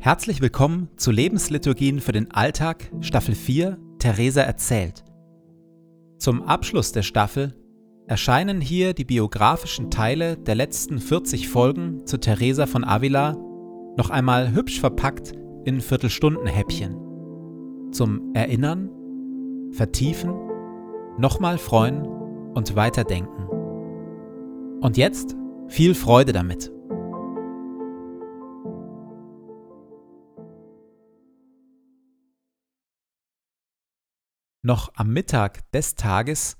Herzlich willkommen zu Lebensliturgien für den Alltag, Staffel 4, Theresa erzählt. Zum Abschluss der Staffel erscheinen hier die biografischen Teile der letzten 40 Folgen zu Theresa von Avila noch einmal hübsch verpackt in Viertelstundenhäppchen. Zum Erinnern, Vertiefen, nochmal freuen und weiterdenken. Und jetzt viel Freude damit. Noch am Mittag des Tages,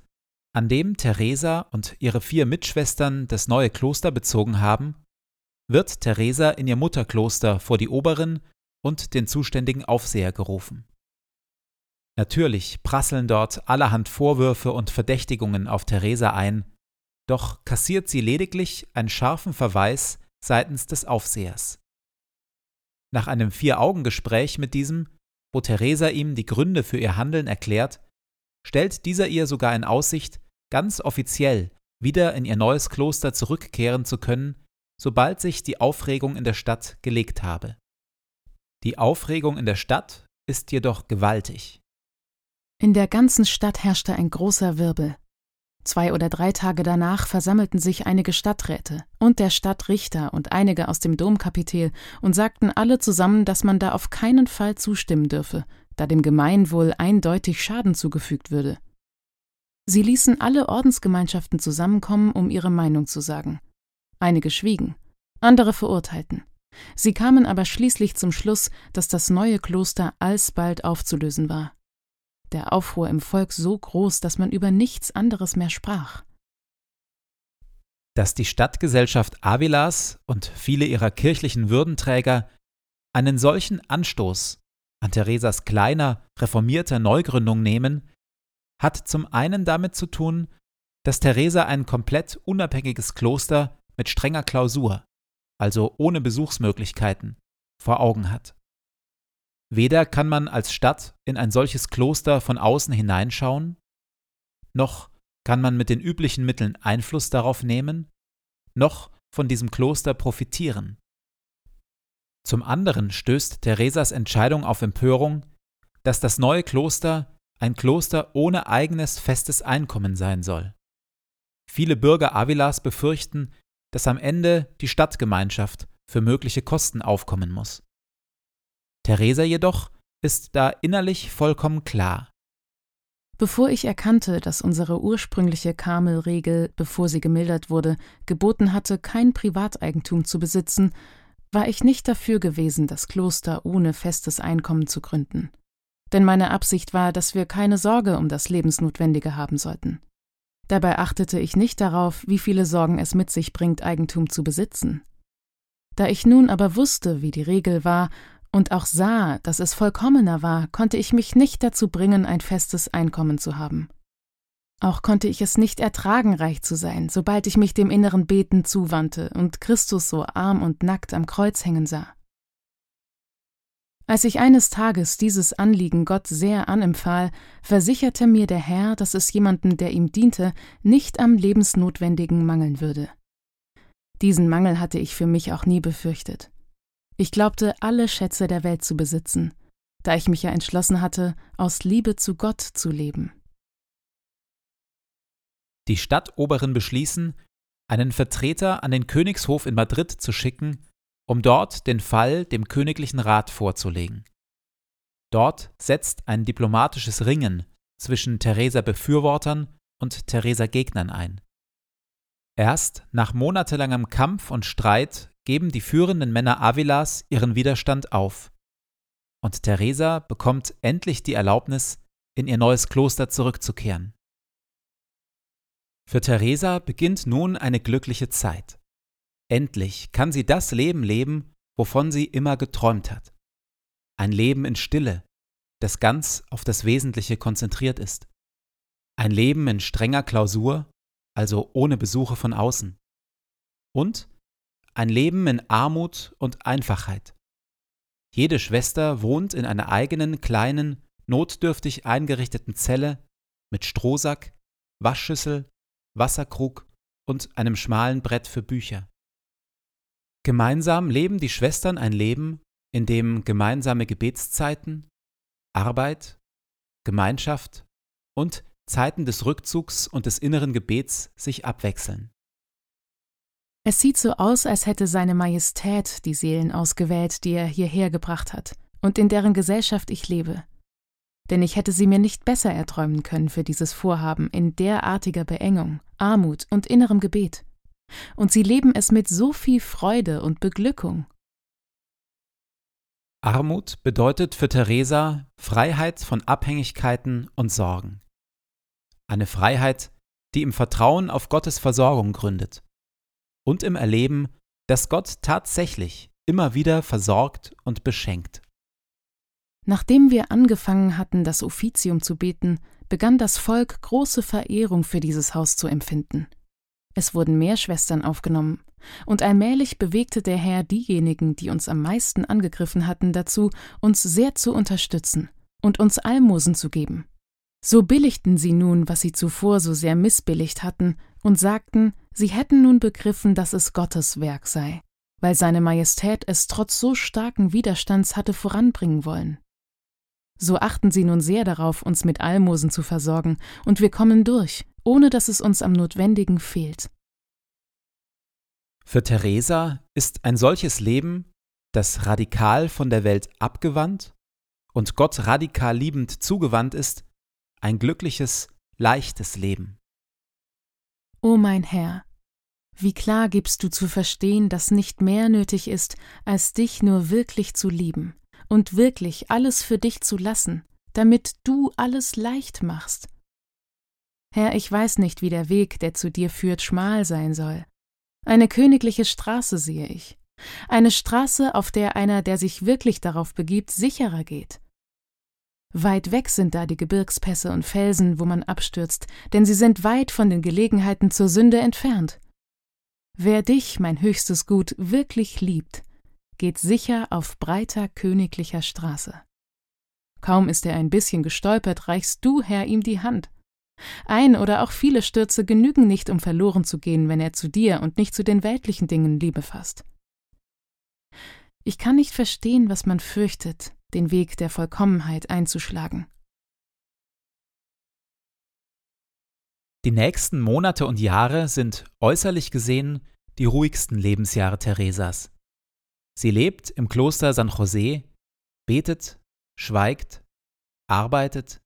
an dem Theresa und ihre vier Mitschwestern das neue Kloster bezogen haben, wird Theresa in ihr Mutterkloster vor die Oberin und den zuständigen Aufseher gerufen. Natürlich prasseln dort allerhand Vorwürfe und Verdächtigungen auf Theresa ein, doch kassiert sie lediglich einen scharfen Verweis seitens des Aufsehers. Nach einem Vier-Augen-Gespräch mit diesem wo Theresa ihm die Gründe für ihr Handeln erklärt, stellt dieser ihr sogar in Aussicht, ganz offiziell wieder in ihr neues Kloster zurückkehren zu können, sobald sich die Aufregung in der Stadt gelegt habe. Die Aufregung in der Stadt ist jedoch gewaltig. In der ganzen Stadt herrschte ein großer Wirbel. Zwei oder drei Tage danach versammelten sich einige Stadträte und der Stadtrichter und einige aus dem Domkapitel und sagten alle zusammen, dass man da auf keinen Fall zustimmen dürfe, da dem Gemeinwohl eindeutig Schaden zugefügt würde. Sie ließen alle Ordensgemeinschaften zusammenkommen, um ihre Meinung zu sagen. Einige schwiegen, andere verurteilten. Sie kamen aber schließlich zum Schluss, dass das neue Kloster alsbald aufzulösen war der Aufruhr im Volk so groß, dass man über nichts anderes mehr sprach. Dass die Stadtgesellschaft Avilas und viele ihrer kirchlichen Würdenträger einen solchen Anstoß an Theresas kleiner, reformierter Neugründung nehmen, hat zum einen damit zu tun, dass Theresa ein komplett unabhängiges Kloster mit strenger Klausur, also ohne Besuchsmöglichkeiten, vor Augen hat. Weder kann man als Stadt in ein solches Kloster von außen hineinschauen, noch kann man mit den üblichen Mitteln Einfluss darauf nehmen, noch von diesem Kloster profitieren. Zum anderen stößt Theresas Entscheidung auf Empörung, dass das neue Kloster ein Kloster ohne eigenes festes Einkommen sein soll. Viele Bürger Avilas befürchten, dass am Ende die Stadtgemeinschaft für mögliche Kosten aufkommen muss. Theresa jedoch ist da innerlich vollkommen klar. Bevor ich erkannte, dass unsere ursprüngliche Karmelregel, bevor sie gemildert wurde, geboten hatte, kein Privateigentum zu besitzen, war ich nicht dafür gewesen, das Kloster ohne festes Einkommen zu gründen. Denn meine Absicht war, dass wir keine Sorge um das Lebensnotwendige haben sollten. Dabei achtete ich nicht darauf, wie viele Sorgen es mit sich bringt, Eigentum zu besitzen. Da ich nun aber wusste, wie die Regel war, und auch sah, dass es vollkommener war, konnte ich mich nicht dazu bringen, ein festes Einkommen zu haben. Auch konnte ich es nicht ertragen, reich zu sein, sobald ich mich dem inneren Beten zuwandte und Christus so arm und nackt am Kreuz hängen sah. Als ich eines Tages dieses Anliegen Gott sehr anempfahl, versicherte mir der Herr, dass es jemanden, der ihm diente, nicht am Lebensnotwendigen mangeln würde. Diesen Mangel hatte ich für mich auch nie befürchtet. Ich glaubte, alle Schätze der Welt zu besitzen, da ich mich ja entschlossen hatte, aus Liebe zu Gott zu leben. Die Stadtoberen beschließen, einen Vertreter an den Königshof in Madrid zu schicken, um dort den Fall dem königlichen Rat vorzulegen. Dort setzt ein diplomatisches Ringen zwischen Theresa Befürwortern und Theresa Gegnern ein. Erst nach monatelangem Kampf und Streit geben die führenden Männer Avilas ihren Widerstand auf. Und Theresa bekommt endlich die Erlaubnis, in ihr neues Kloster zurückzukehren. Für Theresa beginnt nun eine glückliche Zeit. Endlich kann sie das Leben leben, wovon sie immer geträumt hat. Ein Leben in Stille, das ganz auf das Wesentliche konzentriert ist. Ein Leben in strenger Klausur, also ohne Besuche von außen. Und ein Leben in Armut und Einfachheit. Jede Schwester wohnt in einer eigenen, kleinen, notdürftig eingerichteten Zelle mit Strohsack, Waschschüssel, Wasserkrug und einem schmalen Brett für Bücher. Gemeinsam leben die Schwestern ein Leben, in dem gemeinsame Gebetszeiten, Arbeit, Gemeinschaft und Zeiten des Rückzugs und des inneren Gebets sich abwechseln. Es sieht so aus, als hätte seine Majestät die Seelen ausgewählt, die er hierher gebracht hat und in deren Gesellschaft ich lebe. Denn ich hätte sie mir nicht besser erträumen können für dieses Vorhaben in derartiger Beengung, Armut und innerem Gebet. Und sie leben es mit so viel Freude und Beglückung. Armut bedeutet für Theresa Freiheit von Abhängigkeiten und Sorgen. Eine Freiheit, die im Vertrauen auf Gottes Versorgung gründet und im Erleben, dass Gott tatsächlich immer wieder versorgt und beschenkt. Nachdem wir angefangen hatten, das Offizium zu beten, begann das Volk große Verehrung für dieses Haus zu empfinden. Es wurden mehr Schwestern aufgenommen, und allmählich bewegte der Herr diejenigen, die uns am meisten angegriffen hatten, dazu, uns sehr zu unterstützen und uns Almosen zu geben. So billigten sie nun, was sie zuvor so sehr missbilligt hatten, und sagten, sie hätten nun begriffen, dass es Gottes Werk sei, weil seine Majestät es trotz so starken Widerstands hatte voranbringen wollen. So achten sie nun sehr darauf, uns mit Almosen zu versorgen, und wir kommen durch, ohne dass es uns am Notwendigen fehlt. Für Theresa ist ein solches Leben, das radikal von der Welt abgewandt und Gott radikal liebend zugewandt ist, ein glückliches, leichtes Leben. O mein Herr, wie klar gibst du zu verstehen, dass nicht mehr nötig ist, als dich nur wirklich zu lieben und wirklich alles für dich zu lassen, damit du alles leicht machst. Herr, ich weiß nicht, wie der Weg, der zu dir führt, schmal sein soll. Eine königliche Straße sehe ich, eine Straße, auf der einer, der sich wirklich darauf begibt, sicherer geht. Weit weg sind da die Gebirgspässe und Felsen, wo man abstürzt, denn sie sind weit von den Gelegenheiten zur Sünde entfernt. Wer dich, mein höchstes Gut, wirklich liebt, geht sicher auf breiter königlicher Straße. Kaum ist er ein bisschen gestolpert, reichst du, Herr, ihm die Hand. Ein oder auch viele Stürze genügen nicht, um verloren zu gehen, wenn er zu dir und nicht zu den weltlichen Dingen Liebe fasst. Ich kann nicht verstehen, was man fürchtet, den Weg der Vollkommenheit einzuschlagen. Die nächsten Monate und Jahre sind äußerlich gesehen die ruhigsten Lebensjahre Theresas. Sie lebt im Kloster San José, betet, schweigt, arbeitet,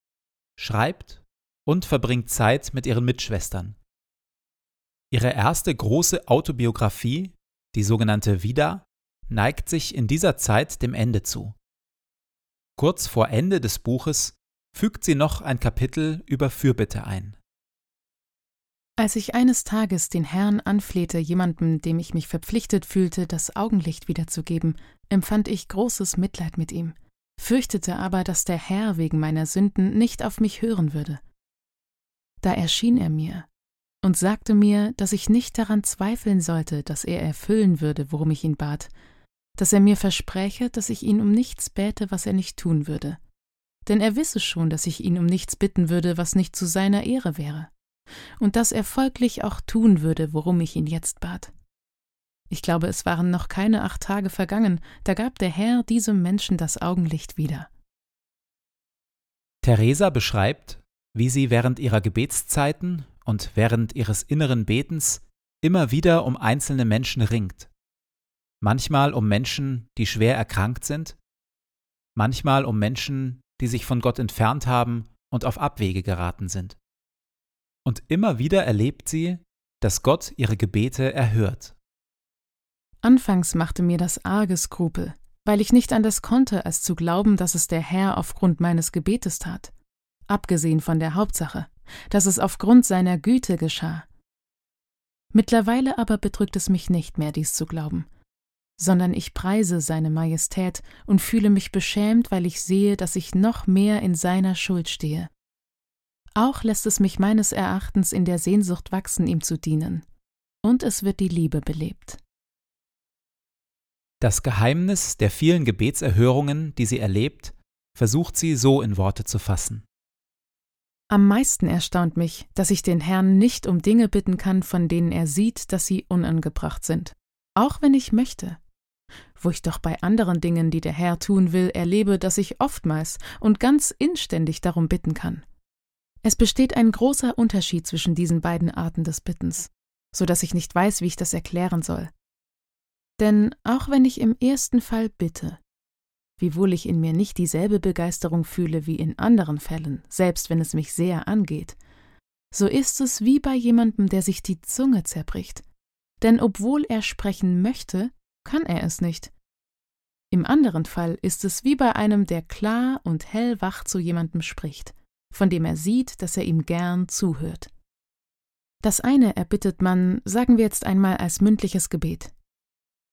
schreibt und verbringt Zeit mit ihren Mitschwestern. Ihre erste große Autobiografie, die sogenannte Vida, neigt sich in dieser Zeit dem Ende zu. Kurz vor Ende des Buches fügt sie noch ein Kapitel über Fürbitte ein. Als ich eines Tages den Herrn anflehte, jemandem, dem ich mich verpflichtet fühlte, das Augenlicht wiederzugeben, empfand ich großes Mitleid mit ihm, fürchtete aber, dass der Herr wegen meiner Sünden nicht auf mich hören würde. Da erschien er mir und sagte mir, dass ich nicht daran zweifeln sollte, dass er erfüllen würde, worum ich ihn bat, dass er mir verspräche, dass ich ihn um nichts bäte, was er nicht tun würde. Denn er wisse schon, dass ich ihn um nichts bitten würde, was nicht zu seiner Ehre wäre, und dass er folglich auch tun würde, worum ich ihn jetzt bat. Ich glaube, es waren noch keine acht Tage vergangen, da gab der Herr diesem Menschen das Augenlicht wieder. Theresa beschreibt, wie sie während ihrer Gebetszeiten und während ihres inneren Betens immer wieder um einzelne Menschen ringt manchmal um Menschen, die schwer erkrankt sind, manchmal um Menschen, die sich von Gott entfernt haben und auf Abwege geraten sind. Und immer wieder erlebt sie, dass Gott ihre Gebete erhört. Anfangs machte mir das arge Skrupel, weil ich nicht anders konnte, als zu glauben, dass es der Herr aufgrund meines Gebetes tat, abgesehen von der Hauptsache, dass es aufgrund seiner Güte geschah. Mittlerweile aber bedrückt es mich nicht mehr, dies zu glauben, sondern ich preise seine Majestät und fühle mich beschämt, weil ich sehe, dass ich noch mehr in seiner Schuld stehe. Auch lässt es mich meines Erachtens in der Sehnsucht wachsen, ihm zu dienen. Und es wird die Liebe belebt. Das Geheimnis der vielen Gebetserhörungen, die sie erlebt, versucht sie so in Worte zu fassen. Am meisten erstaunt mich, dass ich den Herrn nicht um Dinge bitten kann, von denen er sieht, dass sie unangebracht sind, auch wenn ich möchte. Wo ich doch bei anderen Dingen, die der Herr tun will, erlebe, dass ich oftmals und ganz inständig darum bitten kann. Es besteht ein großer Unterschied zwischen diesen beiden Arten des Bittens, so dass ich nicht weiß, wie ich das erklären soll. Denn auch wenn ich im ersten Fall bitte, wiewohl ich in mir nicht dieselbe Begeisterung fühle wie in anderen Fällen, selbst wenn es mich sehr angeht, so ist es wie bei jemandem, der sich die Zunge zerbricht. Denn obwohl er sprechen möchte, kann er es nicht. Im anderen Fall ist es wie bei einem, der klar und hellwach zu jemandem spricht, von dem er sieht, dass er ihm gern zuhört. Das eine erbittet man, sagen wir jetzt einmal, als mündliches Gebet,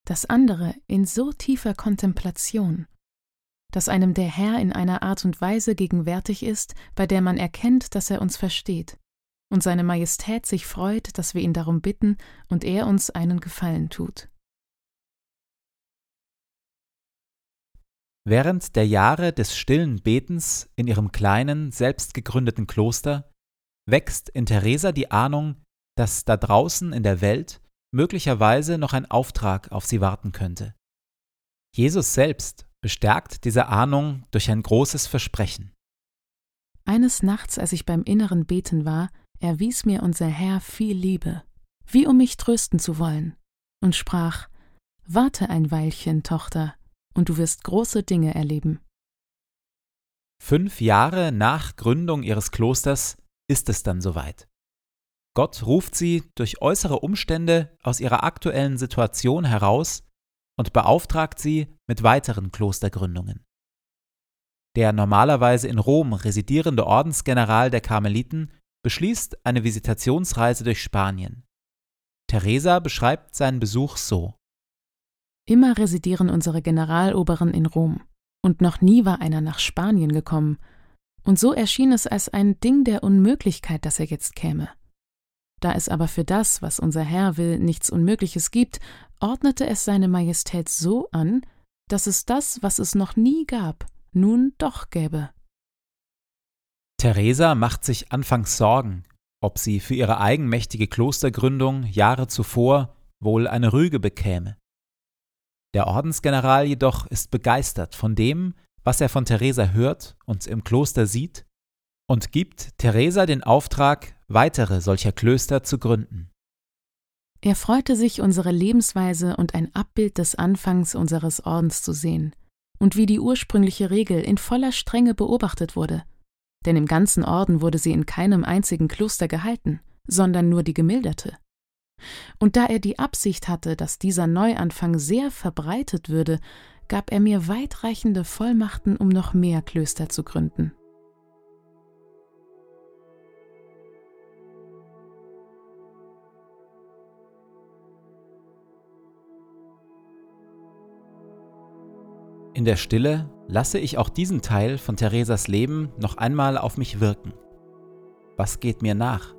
das andere in so tiefer Kontemplation, dass einem der Herr in einer Art und Weise gegenwärtig ist, bei der man erkennt, dass er uns versteht, und seine Majestät sich freut, dass wir ihn darum bitten und er uns einen Gefallen tut. Während der Jahre des stillen Betens in ihrem kleinen, selbst gegründeten Kloster wächst in Theresa die Ahnung, dass da draußen in der Welt möglicherweise noch ein Auftrag auf sie warten könnte. Jesus selbst bestärkt diese Ahnung durch ein großes Versprechen. Eines Nachts, als ich beim inneren Beten war, erwies mir unser Herr viel Liebe, wie um mich trösten zu wollen, und sprach Warte ein Weilchen, Tochter, und du wirst große Dinge erleben. Fünf Jahre nach Gründung ihres Klosters ist es dann soweit. Gott ruft sie durch äußere Umstände aus ihrer aktuellen Situation heraus und beauftragt sie mit weiteren Klostergründungen. Der normalerweise in Rom residierende Ordensgeneral der Karmeliten beschließt eine Visitationsreise durch Spanien. Teresa beschreibt seinen Besuch so. Immer residieren unsere Generaloberen in Rom, und noch nie war einer nach Spanien gekommen, und so erschien es als ein Ding der Unmöglichkeit, dass er jetzt käme. Da es aber für das, was unser Herr will, nichts Unmögliches gibt, ordnete es seine Majestät so an, dass es das, was es noch nie gab, nun doch gäbe. Theresa macht sich anfangs Sorgen, ob sie für ihre eigenmächtige Klostergründung Jahre zuvor wohl eine Rüge bekäme. Der Ordensgeneral jedoch ist begeistert von dem, was er von Theresa hört und im Kloster sieht, und gibt Theresa den Auftrag, weitere solcher Klöster zu gründen. Er freute sich, unsere Lebensweise und ein Abbild des Anfangs unseres Ordens zu sehen und wie die ursprüngliche Regel in voller Strenge beobachtet wurde denn im ganzen Orden wurde sie in keinem einzigen Kloster gehalten, sondern nur die gemilderte. Und da er die Absicht hatte, dass dieser Neuanfang sehr verbreitet würde, gab er mir weitreichende Vollmachten, um noch mehr Klöster zu gründen. In der Stille lasse ich auch diesen Teil von Theresas Leben noch einmal auf mich wirken. Was geht mir nach?